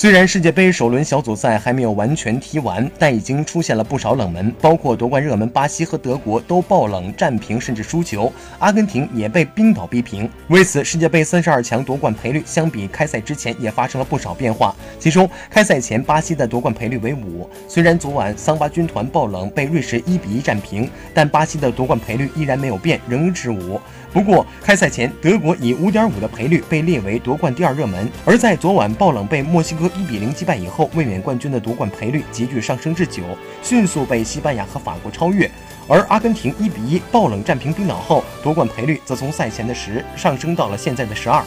虽然世界杯首轮小组赛还没有完全踢完，但已经出现了不少冷门，包括夺冠热门巴西和德国都爆冷战平甚至输球，阿根廷也被冰岛逼平。为此，世界杯三十二强夺冠赔率相比开赛之前也发生了不少变化。其中，开赛前巴西的夺冠赔率为五，虽然昨晚桑巴军团爆冷被瑞士一比一战平，但巴西的夺冠赔率依然没有变，仍是五。不过，开赛前德国以五点五的赔率被列为夺冠第二热门，而在昨晚爆冷被墨西哥。一比零击败以后，卫冕冠军的夺冠赔率急剧上升至九，迅速被西班牙和法国超越。而阿根廷一比一爆冷战平冰岛后，夺冠赔率则从赛前的十上升到了现在的十二。